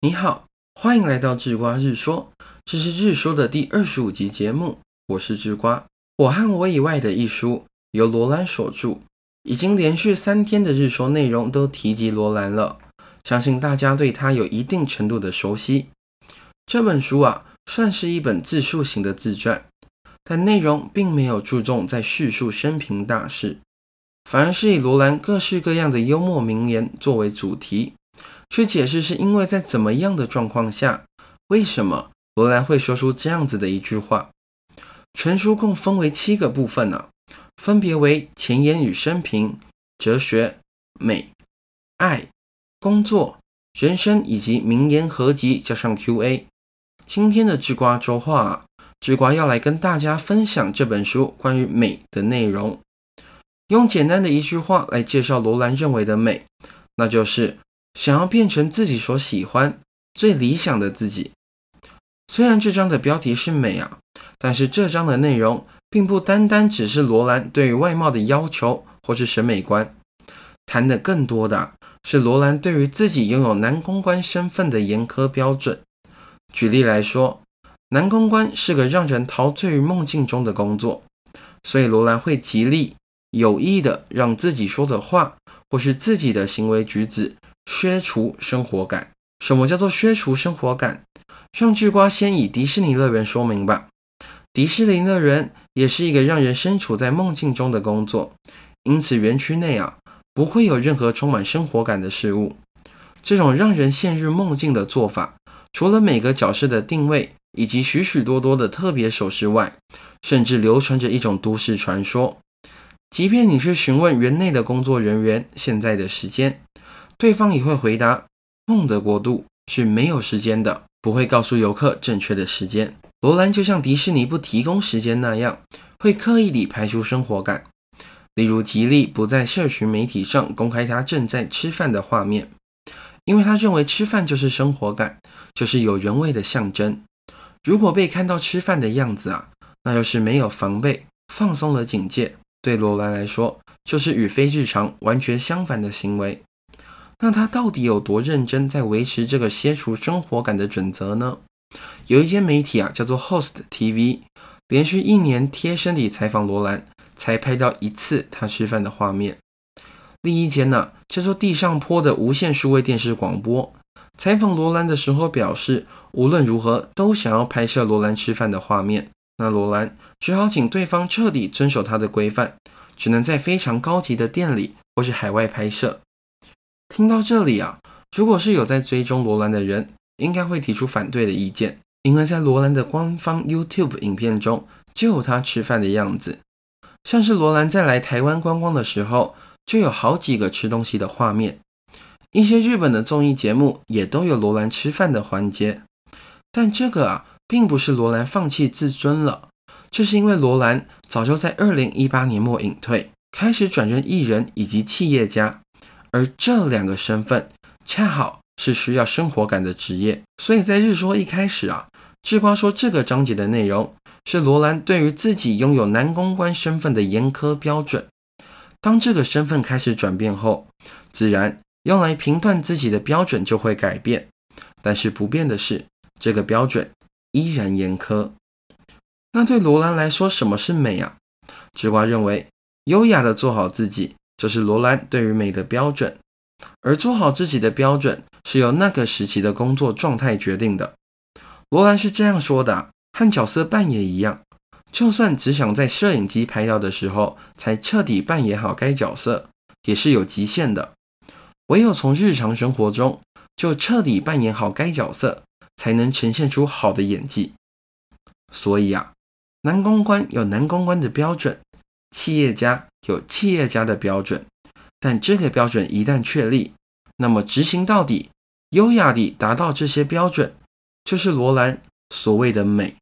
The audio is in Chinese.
你好，欢迎来到智瓜日说，这是日说的第二十五集节目。我是智瓜，我和我以外的一书由罗兰所著，已经连续三天的日说内容都提及罗兰了，相信大家对他有一定程度的熟悉。这本书啊，算是一本自述型的自传，但内容并没有注重在叙述生平大事，反而是以罗兰各式各样的幽默名言作为主题。去解释是因为在怎么样的状况下，为什么罗兰会说出这样子的一句话？全书共分为七个部分呢，分别为前言与生平、哲学、美、爱、工作、人生以及名言合集，加上 Q&A。今天的智瓜周话啊，智瓜要来跟大家分享这本书关于美的内容，用简单的一句话来介绍罗兰认为的美，那就是。想要变成自己所喜欢、最理想的自己。虽然这章的标题是美啊，但是这章的内容并不单单只是罗兰对于外貌的要求或是审美观，谈的更多的是罗兰对于自己拥有男公关身份的严苛标准。举例来说，男公关是个让人陶醉于梦境中的工作，所以罗兰会极力有意的让自己说的话或是自己的行为举止。削除生活感。什么叫做削除生活感？让智瓜先以迪士尼乐园说明吧。迪士尼乐园也是一个让人身处在梦境中的工作，因此园区内啊不会有任何充满生活感的事物。这种让人陷入梦境的做法，除了每个角色的定位以及许许多多的特别手势外，甚至流传着一种都市传说：即便你去询问园内的工作人员现在的时间。对方也会回答：“梦的国度是没有时间的，不会告诉游客正确的时间。”罗兰就像迪士尼不提供时间那样，会刻意地排除生活感，例如吉利不在社群媒体上公开他正在吃饭的画面，因为他认为吃饭就是生活感，就是有人味的象征。如果被看到吃饭的样子啊，那就是没有防备、放松了警戒，对罗兰来说，就是与非日常完全相反的行为。那他到底有多认真在维持这个消除生活感的准则呢？有一间媒体啊，叫做 Host TV，连续一年贴身地采访罗兰，才拍到一次他吃饭的画面。另一间呢，叫做地上坡的无线数位电视广播，采访罗兰的时候表示，无论如何都想要拍摄罗兰吃饭的画面。那罗兰只好请对方彻底遵守他的规范，只能在非常高级的店里或是海外拍摄。听到这里啊，如果是有在追踪罗兰的人，应该会提出反对的意见，因为在罗兰的官方 YouTube 影片中就有他吃饭的样子，像是罗兰在来台湾观光的时候，就有好几个吃东西的画面，一些日本的综艺节目也都有罗兰吃饭的环节，但这个啊，并不是罗兰放弃自尊了，这是因为罗兰早就在二零一八年末隐退，开始转任艺人以及企业家。而这两个身份恰好是需要生活感的职业，所以在日说一开始啊，智瓜说这个章节的内容是罗兰对于自己拥有男公关身份的严苛标准。当这个身份开始转变后，自然用来评断自己的标准就会改变。但是不变的是，这个标准依然严苛。那对罗兰来说，什么是美啊？智瓜认为，优雅的做好自己。这是罗兰对于美的标准，而做好自己的标准是由那个时期的工作状态决定的。罗兰是这样说的：和角色扮演一样，就算只想在摄影机拍到的时候才彻底扮演好该角色，也是有极限的。唯有从日常生活中就彻底扮演好该角色，才能呈现出好的演技。所以啊，男公关有男公关的标准。企业家有企业家的标准，但这个标准一旦确立，那么执行到底，优雅地达到这些标准，就是罗兰所谓的美。